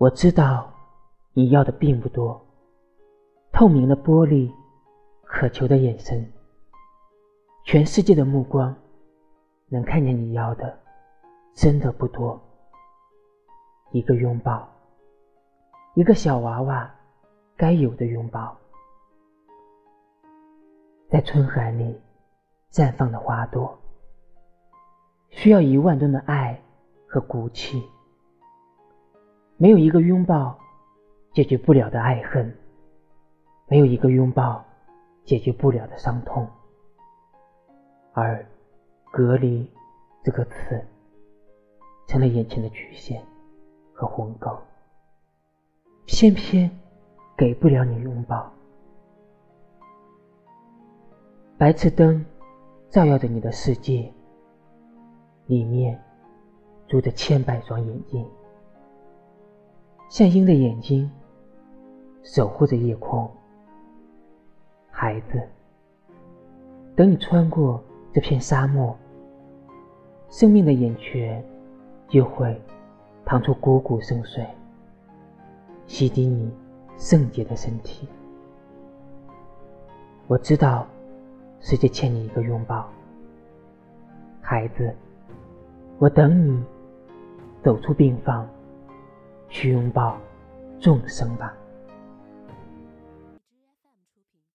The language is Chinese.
我知道你要的并不多，透明的玻璃，渴求的眼神，全世界的目光能看见你要的真的不多。一个拥抱，一个小娃娃该有的拥抱，在春寒里绽放的花朵，需要一万吨的爱和骨气。没有一个拥抱解决不了的爱恨，没有一个拥抱解决不了的伤痛，而“隔离”这个词成了眼前的局限和鸿沟，偏偏给不了你拥抱。白炽灯照耀着你的世界，里面住着千百双眼睛。像鹰的眼睛，守护着夜空。孩子，等你穿过这片沙漠，生命的眼泉就会淌出汩汩圣水，洗涤你圣洁的身体。我知道，世界欠你一个拥抱。孩子，我等你走出病房。去拥抱众生吧。